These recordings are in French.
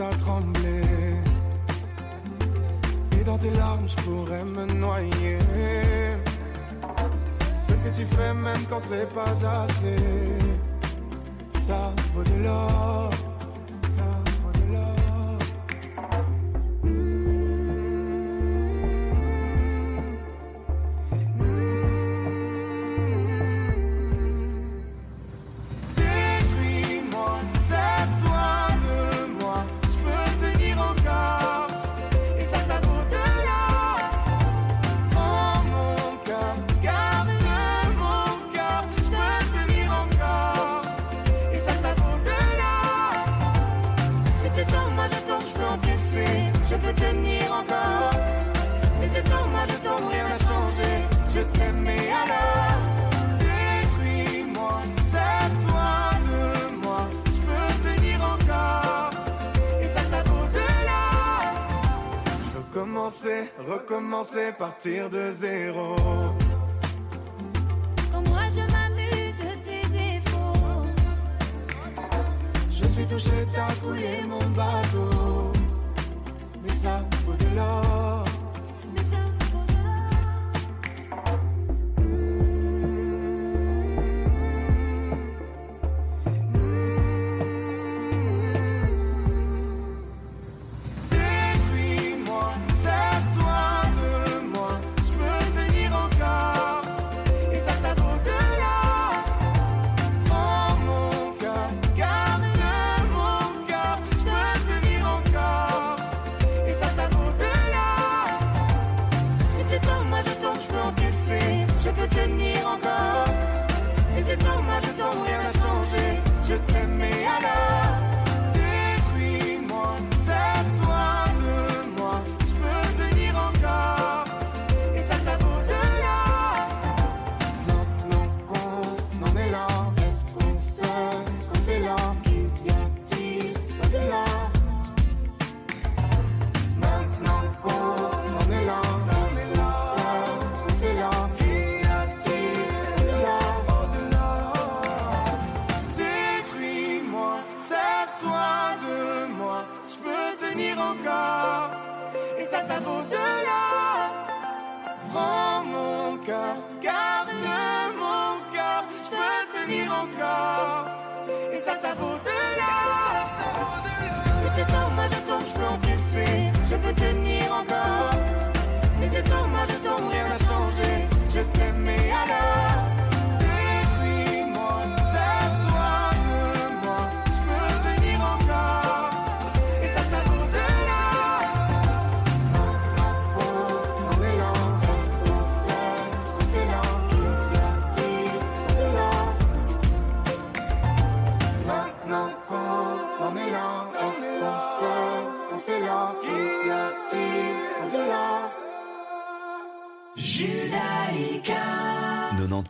à trembler. Et dans tes larmes, je pourrais me noyer. Ce que tu fais, même quand c'est pas assez, ça vaut de l'or. Partir de zéro. Quand moi je m'amuse de tes défauts. Je suis touché, t'as coulé mon bateau. Mais ça vaut de l'or.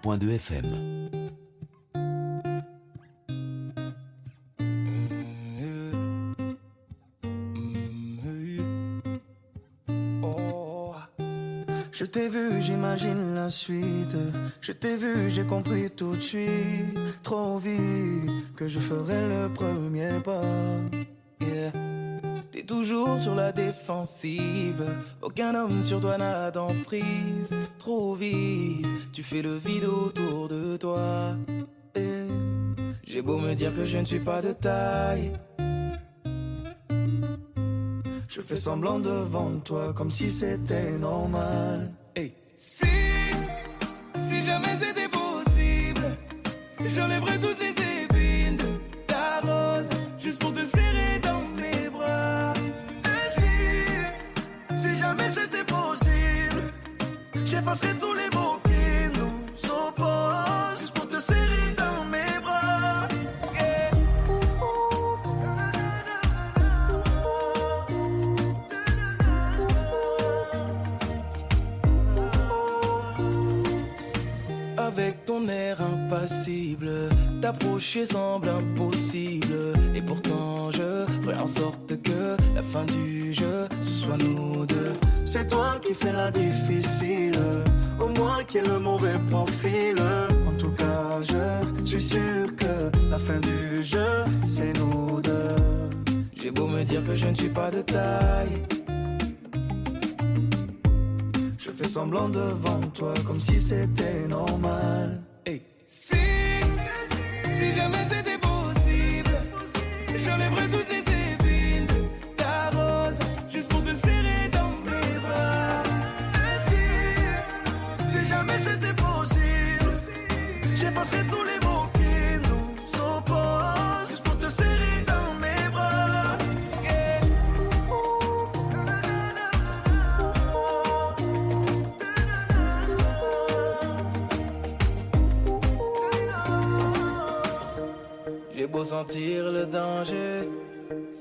90.2 FM. Je t'ai vu, j'imagine la suite. Je t'ai vu, j'ai compris tout de suite. Trop vite que je ferai le premier pas. Toujours sur la défensive. Aucun homme sur toi n'a d'emprise. Trop vite, tu fais le vide autour de toi. Et j'ai beau me dire que je ne suis pas de taille. Je fais semblant devant toi comme si c'était normal. Hey. Si, si jamais c'était possible, j'enlèverais toutes les épines de ta rose juste pour te serrer J'effacerai tous les mots qui nous opposent, juste pour te serrer dans mes bras. Avec ton air impassible, t'approcher semble impossible. Et pourtant, je ferai en sorte que la fin du jeu, ce soit nous deux c'est toi qui fais la difficile. Au moins qui est le mauvais profil. En tout cas, je suis sûr que la fin du jeu, c'est nous deux. J'ai beau me dire que je ne suis pas de taille. Je fais semblant devant toi comme si c'était normal. Si, si jamais c'était possible, je tout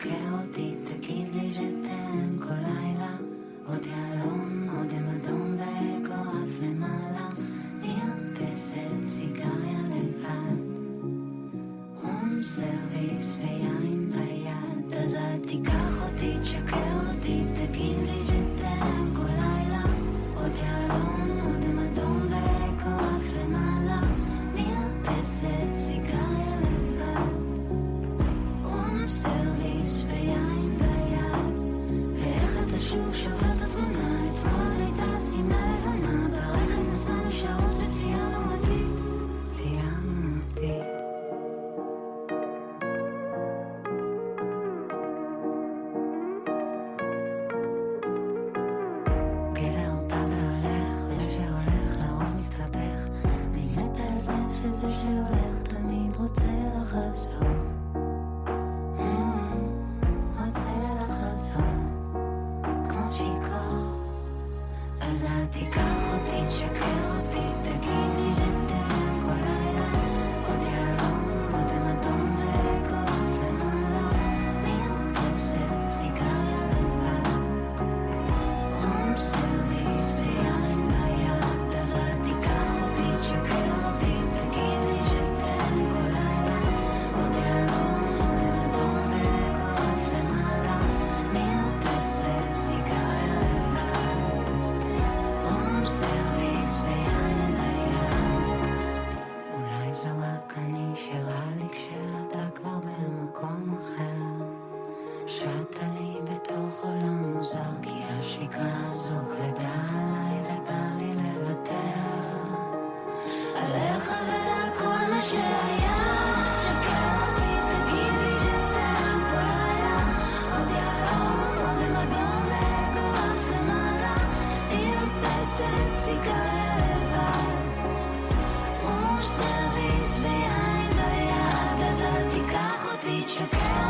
que ao dita que lhe תשקר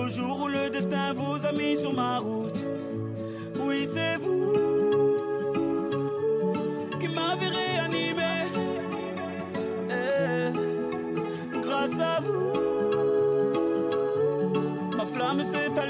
Jusqu'au jour où le destin vous a mis sur ma route. Oui, c'est vous qui m'avez réanimé. Eh, grâce à vous, ma flamme s'est allumée.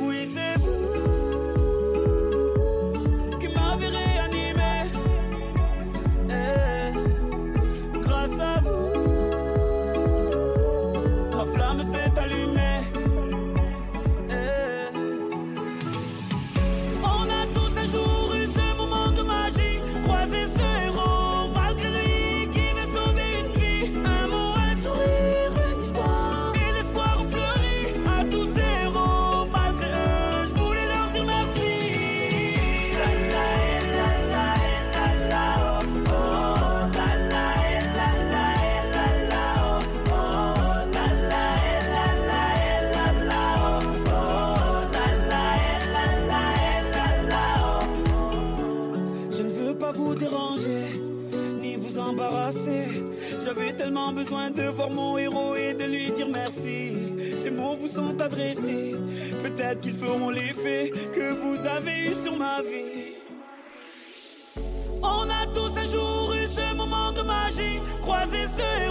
Oui, c'est vous besoin de voir mon héros et de lui dire merci. Ces mots vous sont adressés. Peut-être qu'ils feront l'effet que vous avez eu sur ma vie. On a tous un jour eu ce moment de magie, croisé ce héros,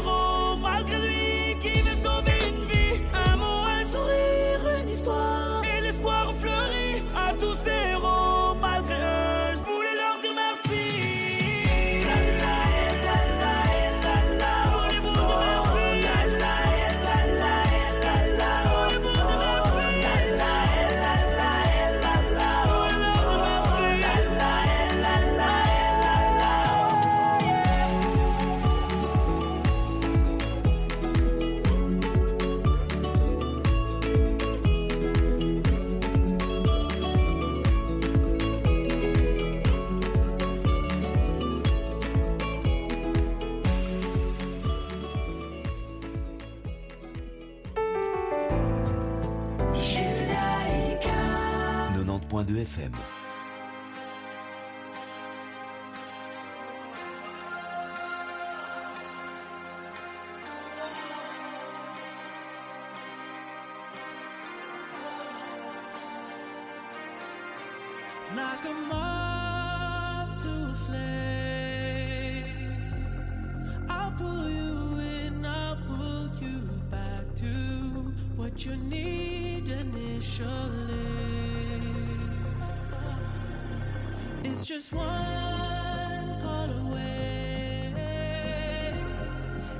one call away,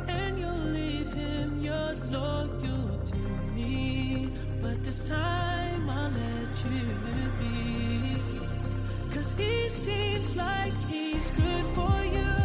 and you'll leave him, me. But this time I'll let you be. Cause he seems like he's good for you.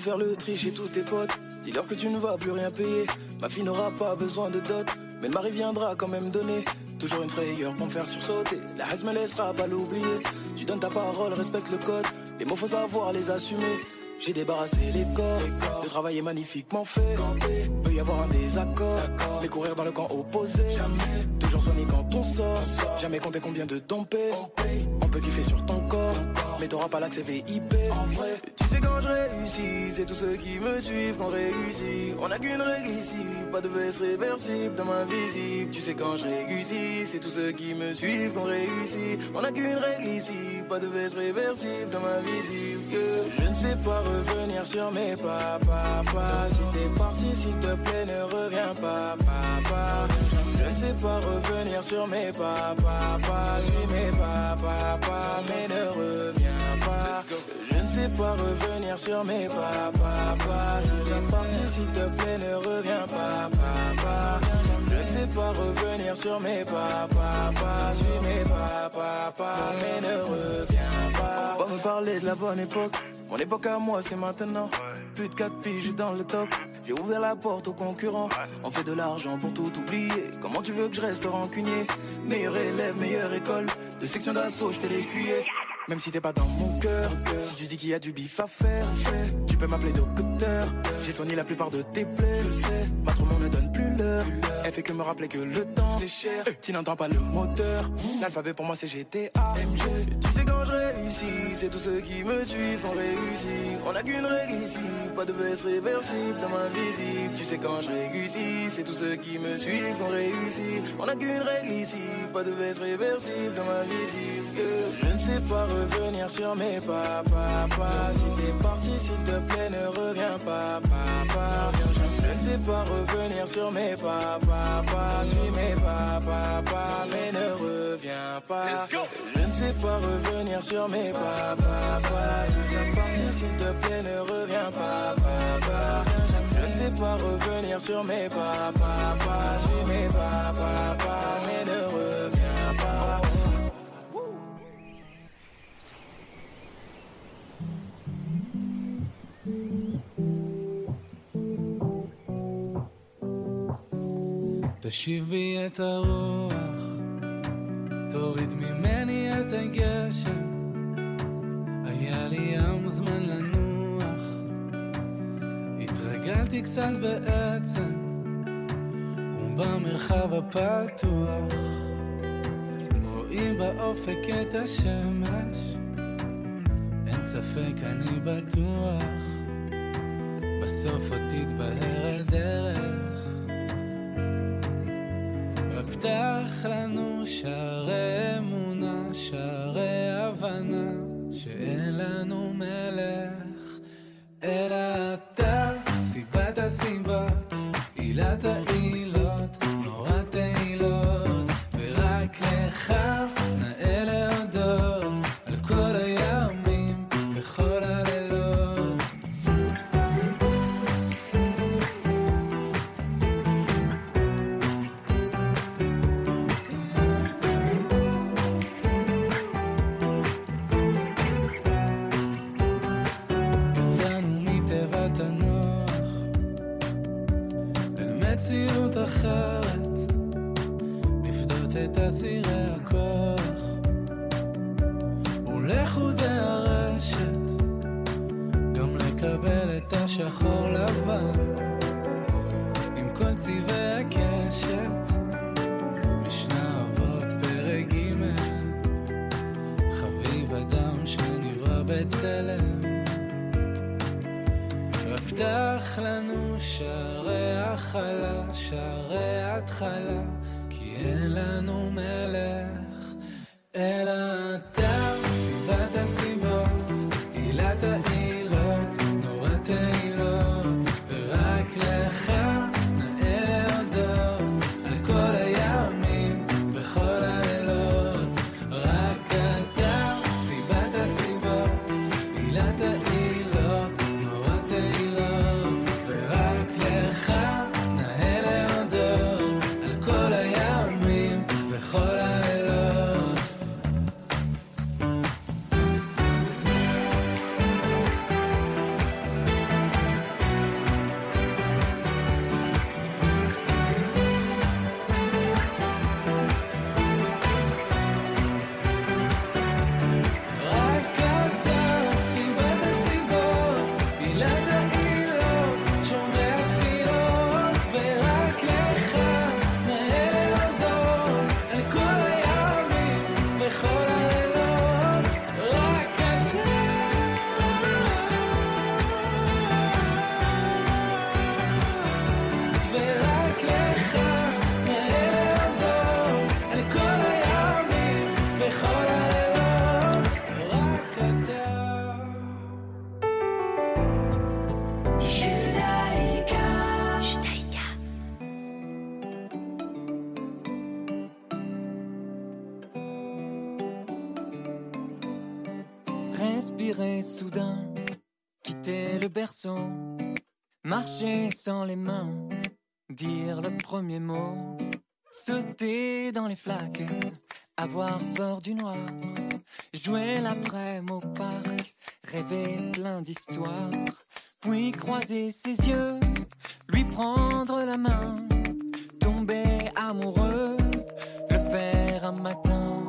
Faire le tri chez tous tes potes. Dis-leur que tu ne vas plus rien payer. Ma fille n'aura pas besoin de dot Mais le mari viendra quand même donner. Toujours une frayeur pour me faire sursauter. La haine me laissera pas l'oublier. Tu donnes ta parole, respecte le code. Les mots faut savoir les assumer. J'ai débarrassé les corps, le travail est magnifiquement fait. Peut y avoir un désaccord, mais courir dans le camp opposé. Jamais, toujours soigné quand on sort. Jamais compter combien de temps paye. On peut kiffer sur ton corps, mais t'auras pas l'accès VIP. En vrai, tu sais quand je réussis, c'est tous ceux qui me suivent qu'on réussit. On a qu'une règle ici, pas de veste réversible dans ma visible. Tu sais quand je réussis, c'est tous ceux qui me suivent qu'on réussit. On a qu'une règle ici, pas de veste réversible dans ma visible. Je ne sais pas revenir sur mes pas. Si t'es parti, s'il te plaît, ne reviens pas, papa. Je ne sais pas revenir sur mes pas, papa. Suis mes pas, mais ne reviens Je ne sais pas revenir sur mes pas, papa. Si t'es parti, s'il te plaît, ne reviens pas, papa. Je ne sais pas revenir sur mes pas, papa. Suis mes pas, papa, mais ne reviens pas. On va me parler de la bonne époque. Mon époque à moi, c'est maintenant. Plus de 4 piges dans le top. J'ai ouvert la porte aux concurrents. On fait de l'argent pour tout oublier. Comment tu veux que je reste rancunier? Meilleur élève, meilleure école. De section d'assaut, je t'ai l'écuyer. Même si t'es pas dans mon cœur, si tu dis qu'il y a du bif à faire, tu peux m'appeler docteur. J'ai soigné la plupart de tes plaies, je sais. Ma trop ne donne plus l'heure. Elle fait que me rappeler que le temps c'est cher. Tu n'entends pas le moteur. L'alphabet pour moi c'est GTA. MG. Tu sais quand je réussis, c'est tous ceux qui me suivent qu'on réussit. On a qu'une règle ici, pas de veste réversible dans ma visible. Tu sais quand je réussis, c'est tous ceux qui me suivent qu'on réussit. On a qu'une règle ici, pas de veste réversible dans ma visible. Que je ne sais pas revenir sur mes pas, papa. Si t'es parti, s'il te plaît, ne reviens pas, papa. Je ne sais pas revenir sur mes pas, papa. Suis mes pas, papa, mais ne reviens pas. Je ne sais pas revenir sur mes pas, papa. Si t'es parti, s'il te plaît, ne reviens pas, papa. Je ne sais pas revenir sur mes pas, papa. Suis mes pas, papa, mais ne reviens pas. תשיב בי את הרוח, תוריד ממני את הגשם. היה לי ים זמן לנוח, התרגלתי קצת בעצם, ובמרחב הפתוח, רואים באופק את השמש, אין ספק אני בטוח, בסוף עוד תתבהר הדרך. רק פתח לנו שערי אמונה, שערי הבנה, שאין לנו מלך, אלא אתה, סיבת הסיבות, עילת העילות, נורא תהילות, ורק לך מציאות אחרת. לפדות את אסירי הכוח. ולחודי הרשת גם לקבל את השחור לבן. עם כל צבעי הקשת משנה אבות פרק ג' חביב אדם שנברא בצלם רק פתח לנו שערי הכלה, שערי התחלה, כי אין לנו מלך, אלא אתה, סיבת הסיבות, Respirer soudain, quitter le berceau, marcher sans les mains, dire le premier mot, sauter dans les flaques, avoir peur du noir, jouer l'après-midi au parc, rêver plein d'histoires, puis croiser ses yeux, lui prendre la main, tomber amoureux, le faire un matin.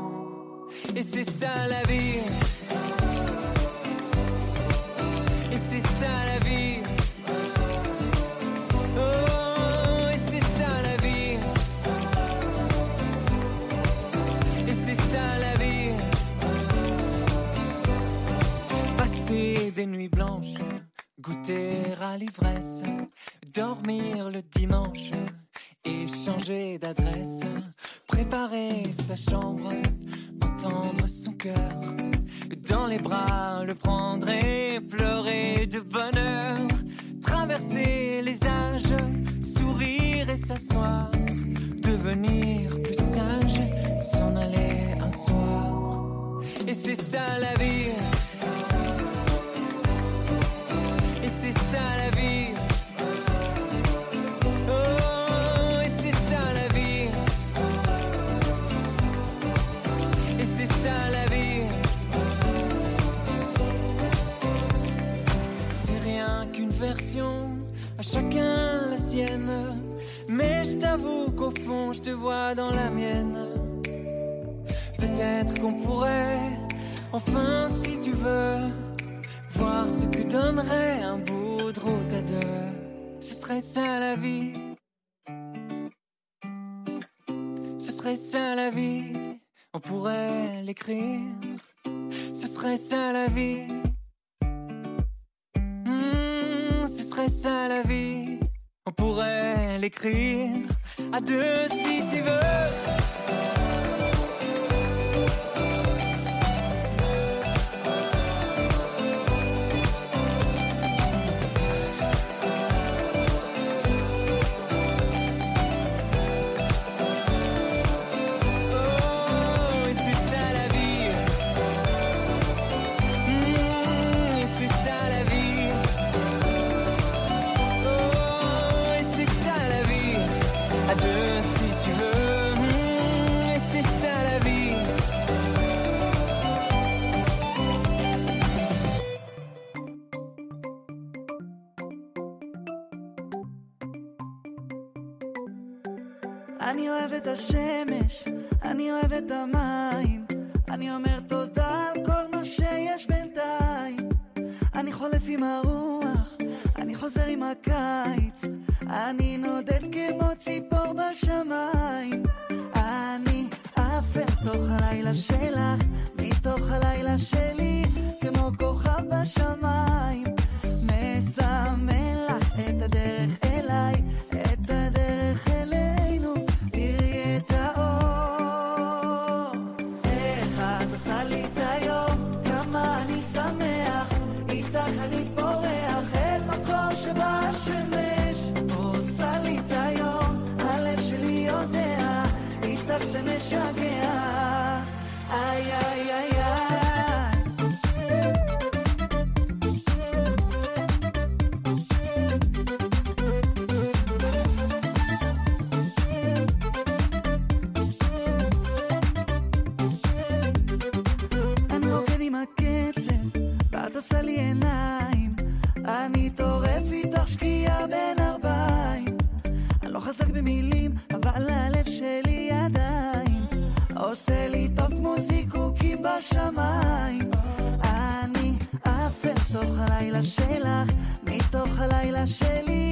Et c'est ça la vie. Des nuits blanches, goûter à l'ivresse, dormir le dimanche et changer d'adresse, préparer sa chambre, entendre son cœur dans les bras, le prendre et pleurer de bonheur, traverser les âges, sourire et s'asseoir, devenir plus sage, s'en aller un soir. Et c'est ça la vie. À chacun la sienne. Mais je t'avoue qu'au fond, je te vois dans la mienne. Peut-être qu'on pourrait, enfin, si tu veux, voir ce que donnerait un bout Ce serait ça la vie. Ce serait ça la vie. On pourrait l'écrire. Ce serait ça la vie. Hmm, ce serait ça la vie. On pourrait l'écrire à deux si tu veux. אני אוהב את המים, אני אומר תודה על כל מה שיש בינתיים. אני חולף עם הרוח, אני חוזר עם הקיץ, אני נודד כמו ציפור בשמיים. אני עף אל תוך הלילה שלך, מתוך הלילה שלי, כמו כוכב בשמיים. הלילה שלי,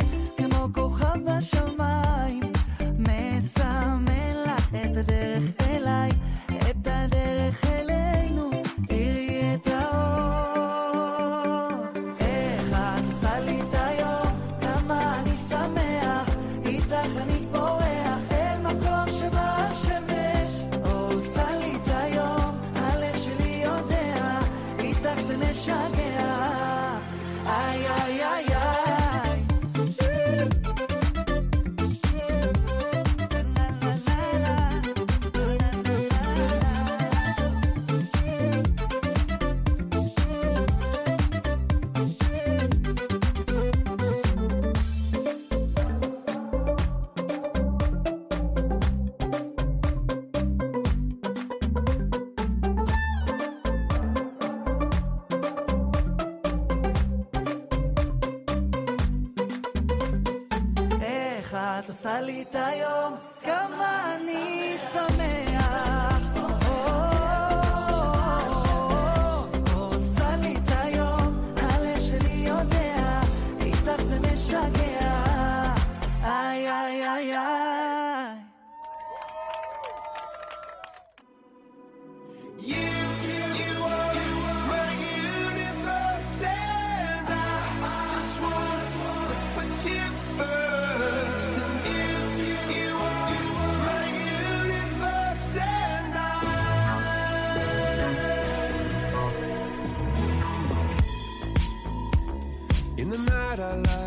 life.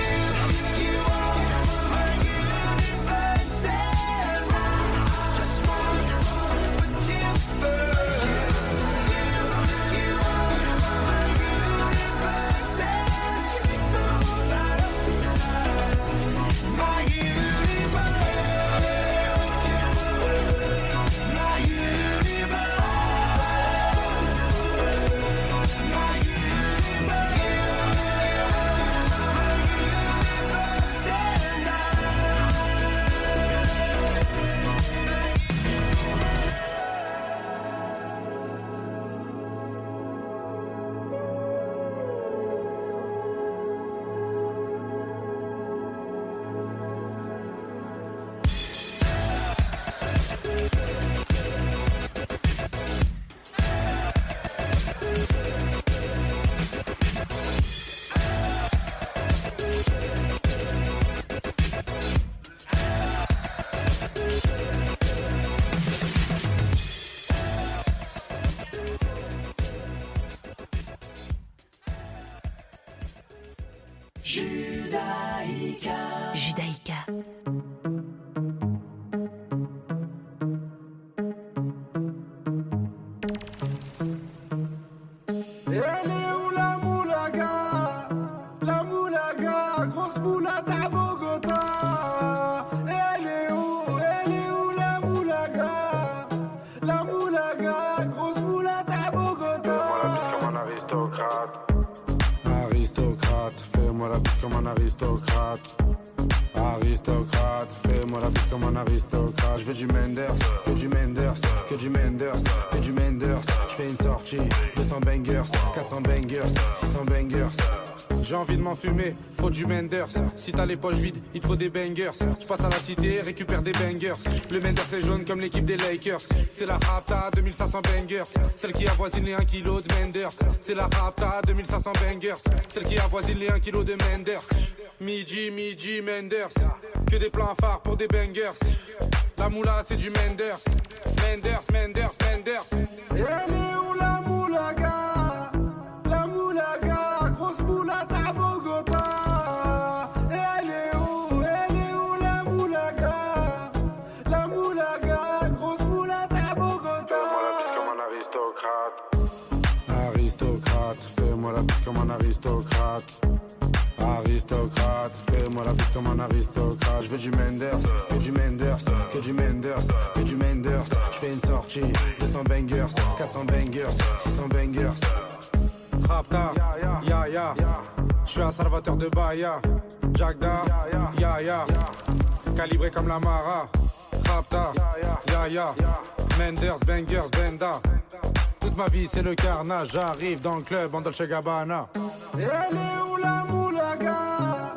que du Menders. Je fais une sortie, 200 bangers, 400 bangers, 600 bangers. J'ai envie de m'en fumer, faut du Menders. Si t'as les poches vides, il te faut des bangers. Je passe à la cité, récupère des bangers. Le Menders est jaune comme l'équipe des Lakers. C'est la Rapta 2500 bangers, celle qui avoisine les 1 kg de Menders. C'est la Rapta 2500 bangers, celle qui avoisine les 1 kg de Menders. Midi, midi, Menders. Que des plans phares pour des bangers. La moula, c'est du Menders. Menders, Menders, Menders. Elle est où la moulaga? La moulaga, grosse moulata à Bogota. Elle est où? Elle est où la moulaga? La moulaga, grosse moulata à Bogota. comme un aristocrate. Aristocrate, fais-moi la bise comme un aristocrate. Aristocrate, fais-moi la bise comme un aristocrate. Je veux du Menders, que du Menders, que du Menders, que du Menders. Je fais une sortie, 200 bangers, 400 bangers, 600 bangers. Rapta, ya ya. Je suis un salvateur de Bahia. Jagda, ya ya. Calibré comme la Mara. Rapta, ya ya. Menders, bangers, benda. Toute ma vie c'est le carnage. J'arrive dans le club en Dolce Gabbana. Elle est où moulaga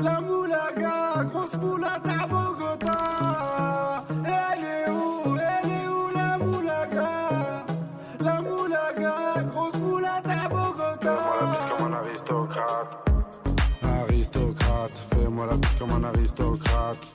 La moulaga, grosse moulata à Bogota. Elle est où Elle est où la moulaga? La moulaga, grosse moulata à Bogota. comme un aristocrate. Aristocrate, fais-moi la bise comme un aristocrate.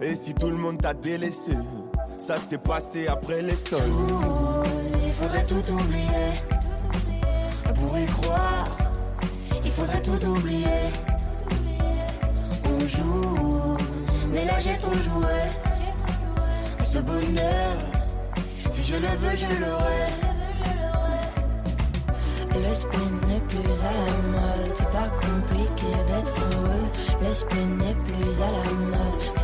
Et si tout le monde t'a délaissé, ça s'est passé après les sols. Il faudrait tout oublier. Pour y croire, il faudrait tout oublier. On joue, mais là j'ai trop joué. Ce bonheur, si je le veux, je l'aurai. Le spleen n'est plus à la mode, c'est pas compliqué d'être heureux. Le spleen n'est plus à la mode,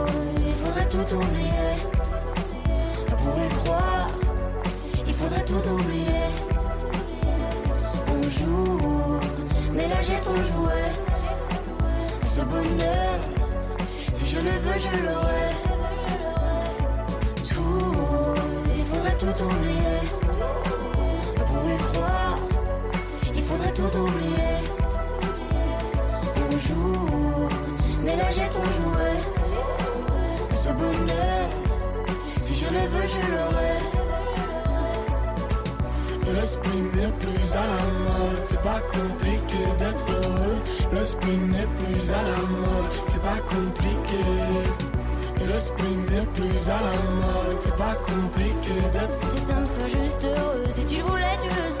tout oublier. Pour y croire, il faudrait tout oublier. On joue, mais trop joué. Ce bonheur, si je le veux, je l'aurai. Tout, il faudrait tout oublier. Pour y croire, il faudrait tout oublier. On joue, mais là j'ai trop joué. Si je le veux, je l'aurai. Le spleen n'est plus à la mode, c'est pas compliqué d'être heureux. Le spleen n'est plus à la mode, c'est pas compliqué. Le spleen n'est plus à la mode, c'est pas compliqué d'être Si ça me juste heureux, si tu le voulais, tu le serais.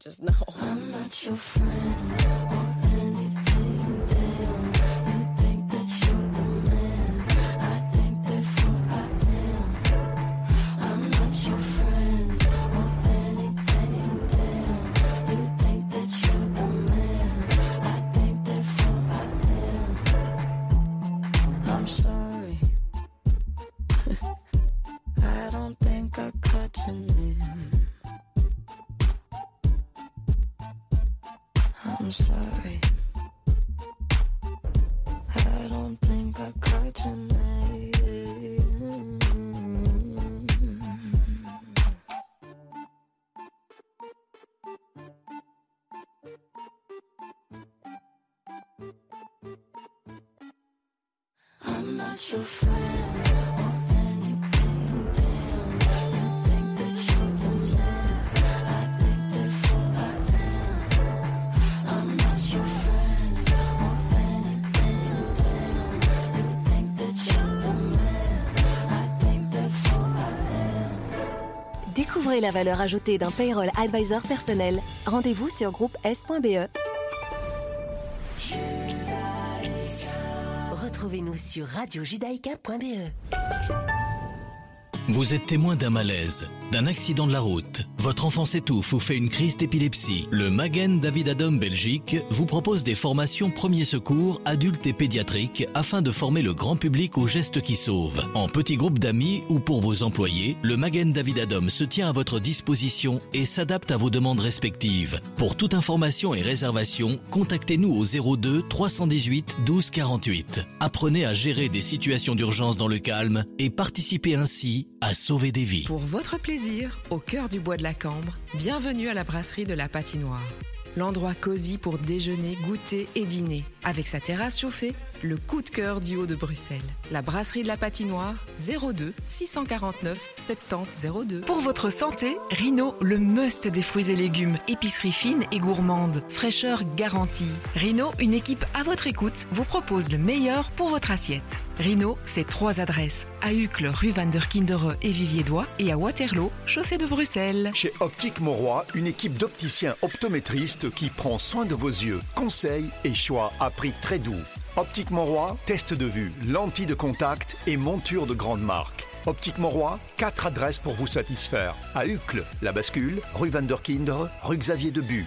just I'm not your friend Découvrez la valeur ajoutée d'un payroll advisor personnel. Rendez-vous sur groupe S.be. Retrouvez-nous sur radiojudaïka.be. Vous êtes témoin d'un malaise, d'un accident de la route. Votre enfant s'étouffe ou fait une crise d'épilepsie. Le Magen David Adom Belgique vous propose des formations premiers secours adultes et pédiatriques afin de former le grand public aux gestes qui sauvent. En petit groupe d'amis ou pour vos employés, le Magen David Adom se tient à votre disposition et s'adapte à vos demandes respectives. Pour toute information et réservation, contactez-nous au 02 318 12 48. Apprenez à gérer des situations d'urgence dans le calme et participez ainsi à sauver des vies. Pour votre plaisir, au cœur du bois de la Cambre, bienvenue à la brasserie de la Patinoire. L'endroit cosy pour déjeuner, goûter et dîner. Avec sa terrasse chauffée, le coup de cœur du haut de Bruxelles. La brasserie de la Patinoire, 02 649 70 02. Pour votre santé, Rino, le must des fruits et légumes. Épicerie fine et gourmande. Fraîcheur garantie. Rino, une équipe à votre écoute, vous propose le meilleur pour votre assiette. Rino, c'est trois adresses. À Uccle, rue Van der Kindere et Vivier-Dois et à Waterloo, chaussée de Bruxelles. Chez Optique Mauroy, une équipe d'opticiens optométristes qui prend soin de vos yeux. Conseils et choix à prix très doux. Optique Mauroy, test de vue, lentilles de contact et monture de grande marque. Optique Mauroy, quatre adresses pour vous satisfaire. À Uccle, La Bascule, rue Van der Kindere, rue Xavier Debu.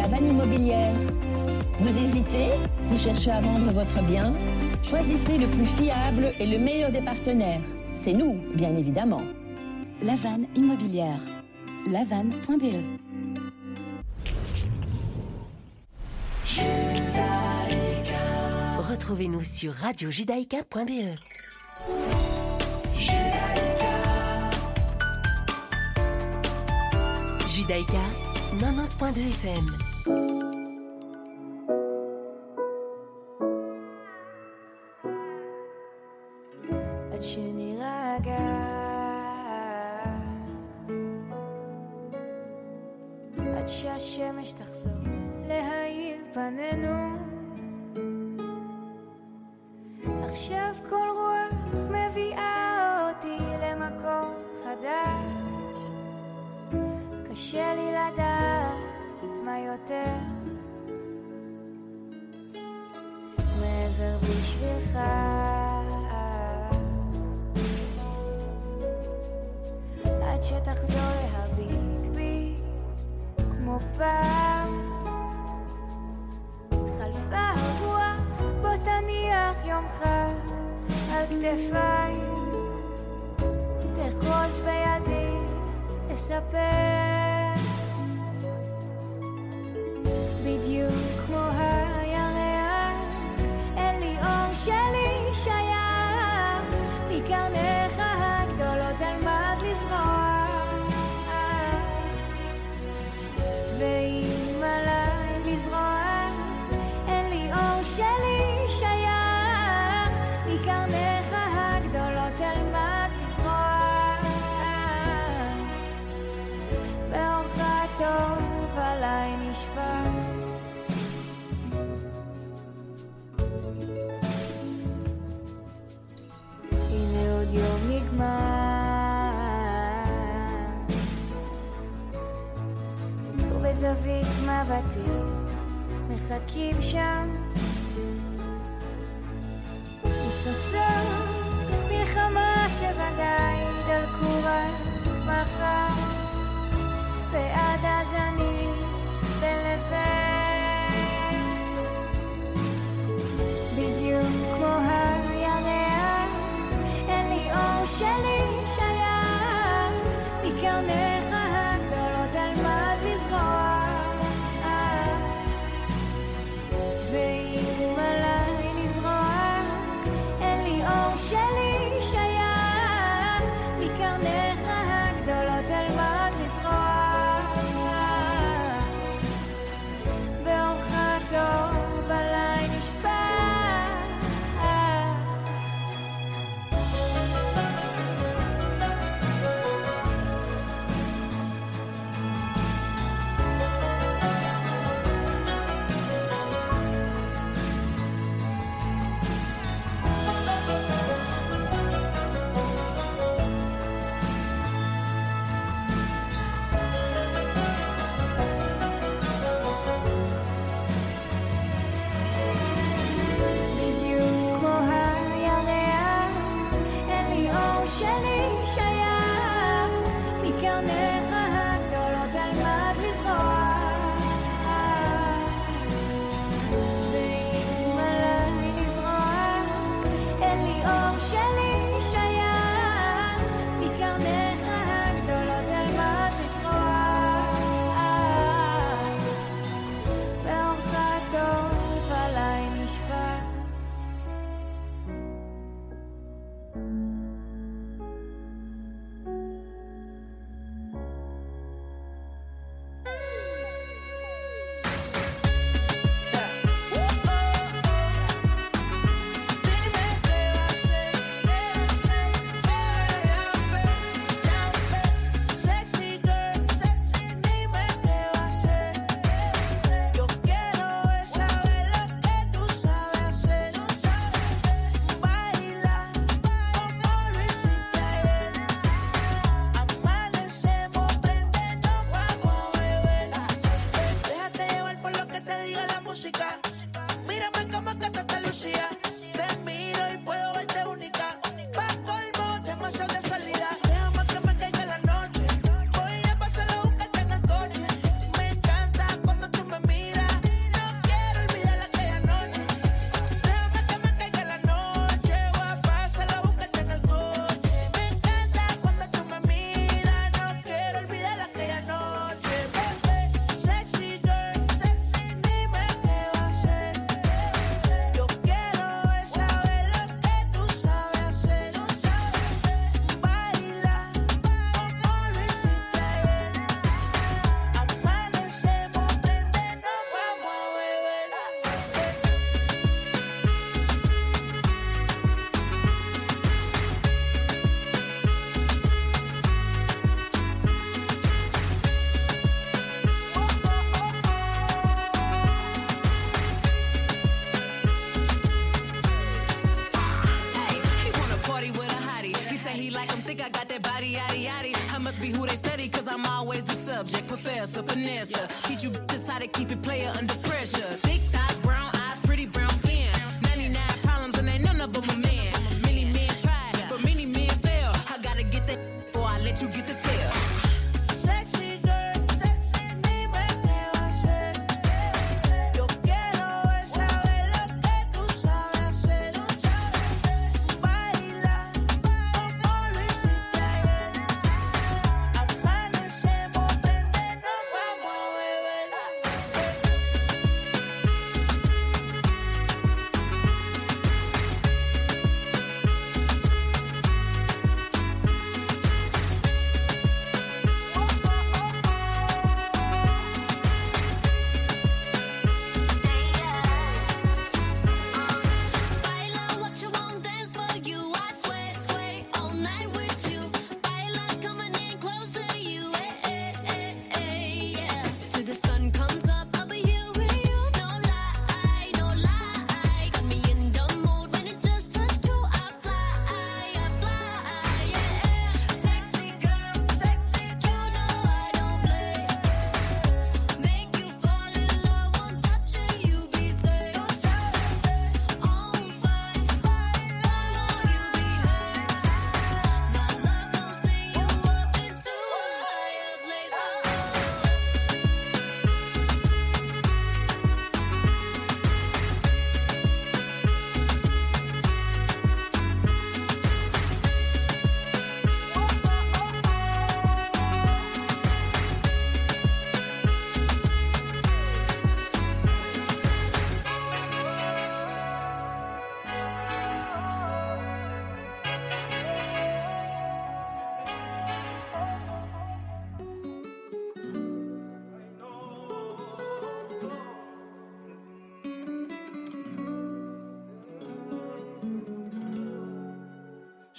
la vanne immobilière. Vous hésitez Vous cherchez à vendre votre bien Choisissez le plus fiable et le meilleur des partenaires. C'est nous, bien évidemment. La vanne immobilière. Lavanne.be Retrouvez-nous sur radiojudaïka.be. Judaïka 90.2 FM. עד שנירגע עד שהשמש תחזור להאיר פנינו עכשיו כל יותר. מעבר בשבילך. עד שתחזור להביט בי כמו פעם. חלפה הרוח בוא תניח יומך על כתפיי תחוז בידי תספר מבטי מחכים שם. ניצוצות מלחמה שוודאי ידלקו רק מחר. ועד אז אני בלבד. בדיוק כמו הירח אין לי אור שלי Finesse. Teach you bitches how to keep it player under pressure.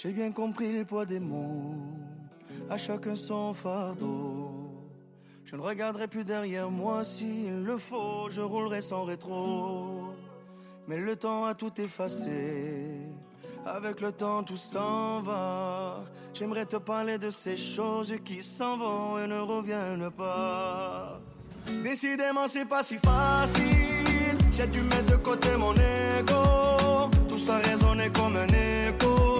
J'ai bien compris le poids des mots, à chacun son fardeau. Je ne regarderai plus derrière moi s'il le faut, je roulerai sans rétro. Mais le temps a tout effacé, avec le temps tout s'en va. J'aimerais te parler de ces choses qui s'en vont et ne reviennent pas. Décidément, c'est pas si facile. J'ai dû mettre de côté mon ego. Tout ça résonnait comme un écho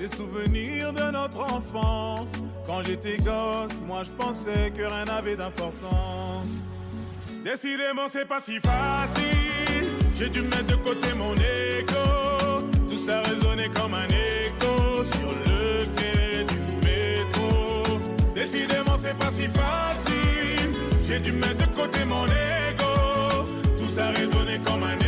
Les souvenirs de notre enfance. Quand j'étais gosse, moi je pensais que rien n'avait d'importance. Décidément c'est pas si facile. J'ai dû mettre de côté mon écho. Tout ça résonnait comme un écho Sur le quai du métro. Décidément c'est pas si facile. J'ai dû mettre de côté mon ego. Tout ça résonnait comme un écho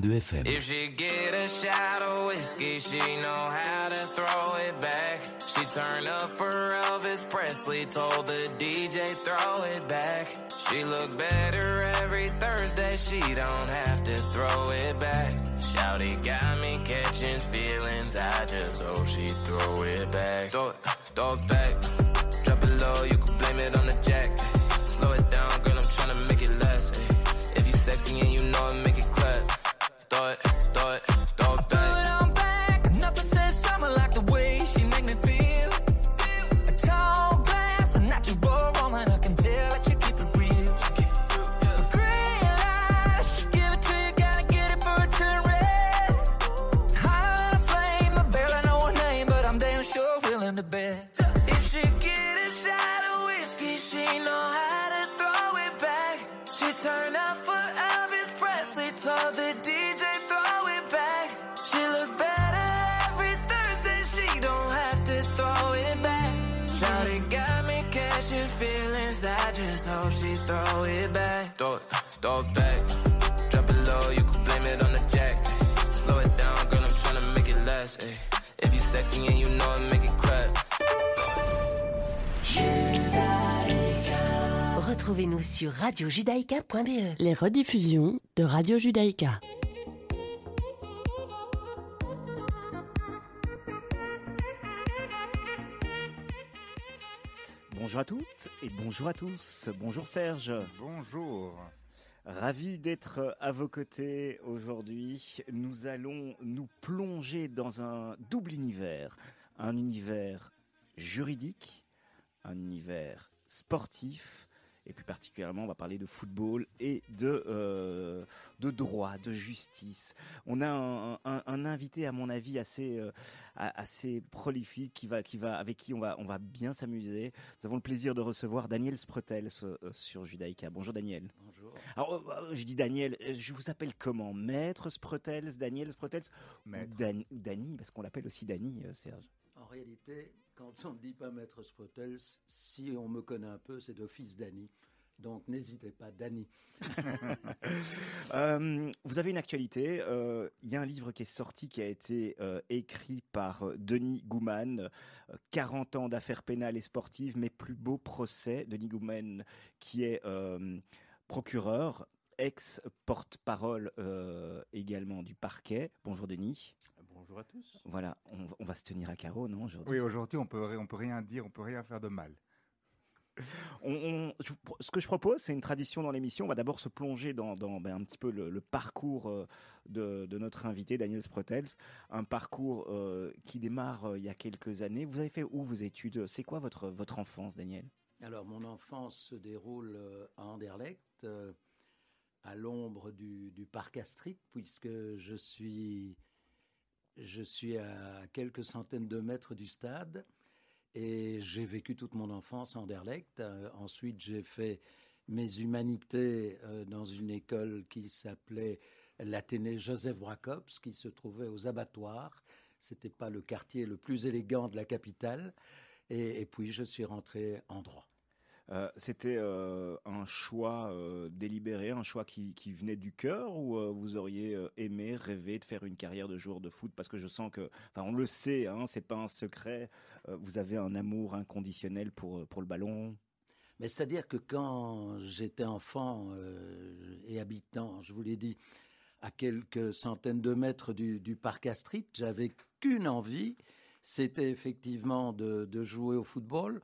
104.2 FM. If she get a shot of whiskey, she know how to throw it back. She turn up for Elvis Presley, told the DJ throw it back. She look better every Thursday, she don't have to throw it back. Shouty got me catching feelings, I just hope she throw it back. Throw it, throw it back. Drop it low, you can blame it on the jack. Slow it down, girl, I'm tryna make it last. If you sexy and you know it. Throw Throw it, throw it back. Drop it low, you can blame it on the jack. Slow it down, girl, I'm tryna make it last. ayy. If you sexy and you know it, make it clap. Retrouvez-nous sur radiojudaïka.be. Les rediffusions de Radio Judaïka. Bonjour à toutes et bonjour à tous. Bonjour Serge. Bonjour. Ravi d'être à vos côtés aujourd'hui. Nous allons nous plonger dans un double univers. Un univers juridique, un univers sportif, et plus particulièrement, on va parler de football et de, euh, de droit, de justice. On a un, un- un invité, à mon avis, assez, euh, assez prolifique, qui va, qui va, avec qui on va, on va bien s'amuser. Nous avons le plaisir de recevoir Daniel Sprotels euh, sur Judaïka. Bonjour Daniel. Bonjour. Alors, je dis Daniel, je vous appelle comment? Maître Sprotels, Daniel Sprotels ou Dan- ou Dany, parce qu'on l'appelle aussi euh, Serge. En réalité, quand on ne dit pas Maître Sprotels, si on me connaît un peu, c'est d'office Dany. Donc n'hésitez pas, Dany. Euh, vous avez une actualité. euh, Il y a un livre qui est sorti, qui a été euh, écrit par euh, Denis Gouman. euh, 40 ans d'affaires pénales et sportives, mes plus beaux procès. Denis Gouman, qui est euh, procureur, ex-porte-parole euh, également du parquet. Bonjour Denis. Bonjour à tous. Voilà, on, va- on va se tenir à carreau, non aujourd'hui? Oui, aujourd'hui, on peut, on peut rien dire, on peut rien faire de mal. On- on- je- ce que je propose, c'est une tradition dans l'émission. On va d'abord se plonger dans, dans, ben, un petit peu le, le parcours euh, de, de notre invité, Daniel Sprotels. Un parcours euh, qui démarre euh, il y a quelques années. Vous avez fait où vos études? C'est quoi votre, votre enfance, Daniel? Alors, mon enfance se déroule à Anderlecht, euh, à l'ombre du, du parc Astrid, puisque je suis, je suis à quelques centaines de mètres du stade. Et j'ai vécu toute mon enfance à Anderlecht. Euh, ensuite, j'ai fait mes humanités euh, dans une école qui s'appelait l'Athénée Joseph Bracobs, qui se trouvait aux abattoirs. C'était pas le quartier le plus élégant de la capitale. Et puis, je suis rentré en droit. Euh, C'était euh, un choix euh, délibéré, un choix qui, venait du cœur ou vous auriez aimé, rêvé de faire une carrière de joueur de foot? Parce que je sens que, enfin, on le sait, hein, c'est pas un secret. vous avez un amour inconditionnel pour pour le ballon? Mais c'est-à-dire que quand j'étais enfant et habitant, je vous l'ai dit, à quelques centaines de mètres du, parc Astrid, j'avais qu'une envie, c'était effectivement de jouer au football.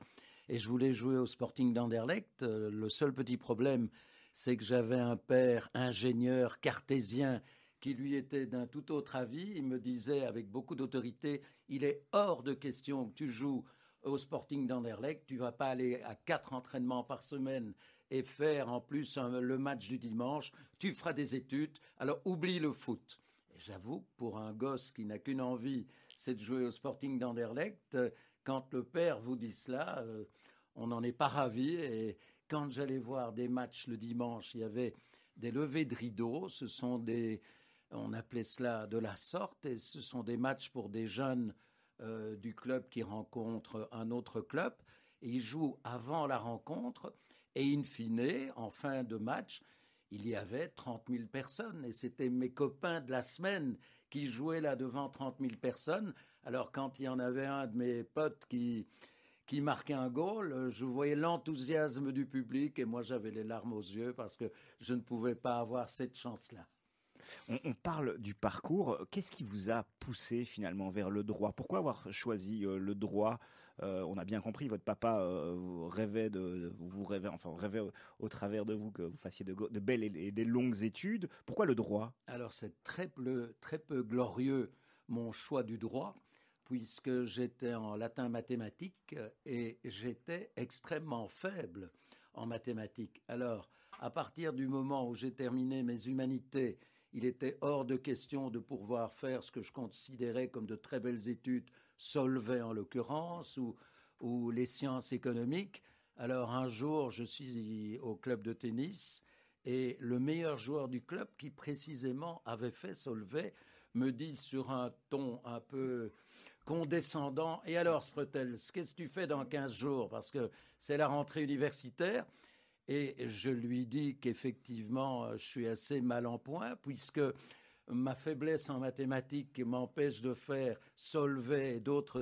Et je voulais jouer au Sporting d'Anderlecht. Euh, le seul petit problème, c'est que j'avais un père ingénieur cartésien qui lui était d'un tout autre avis. Il me disait avec beaucoup d'autorité, il est hors de question que tu joues au Sporting d'Anderlecht, tu vas pas aller à quatre entraînements par semaine et faire en plus le match du dimanche, tu feras des études, alors oublie le foot. J'avoue, pour un gosse qui n'a qu'une envie, c'est de jouer au Sporting d'Anderlecht, euh, quand le père vous dit cela, euh, on n'en est pas ravi. Et quand j'allais voir des matchs le dimanche, il y avait des levées de rideaux, ce sont des, on appelait cela de la sorte, et ce sont des matchs pour des jeunes euh, du club qui rencontrent un autre club. Et ils jouent avant la rencontre, et in fine, en fin de match, il y avait 30 000 personnes et c'était mes copains de la semaine qui jouaient là devant 30 000 personnes. Alors quand il y en avait un de mes potes qui, qui marquait un goal, euh, je voyais l'enthousiasme du public et moi j'avais les larmes aux yeux parce que je ne pouvais pas avoir cette chance-là. On, on parle du parcours. Qu'est-ce qui vous a poussé finalement vers le droit? Pourquoi avoir choisi euh, le droit? Euh, On a bien compris, votre papa euh, vous rêvait de, vous rêvait, enfin rêvait au, au travers de vous que vous fassiez de belles et, et des longues études. Pourquoi le droit? Alors c'est très peu, très peu glorieux mon choix du droit, puisque j'étais en latin mathématique et j'étais extrêmement faible en mathématiques. Alors, à partir du moment où j'ai terminé mes humanités, il était hors de question de pouvoir faire ce que je considérais comme de très belles études, Solvay en l'occurrence, ou, les sciences économiques. Alors un jour, je suis au club de tennis et le meilleur joueur du club, qui précisément avait fait Solvay, me dit sur un ton un peu condescendant Et alors, Spretel, qu'est-ce que tu fais dans 15 jours? Parce que c'est la rentrée universitaire. Et je lui dis qu'effectivement, je suis assez mal en point, puisque ma faiblesse en mathématiques m'empêche de faire Solvay d'autres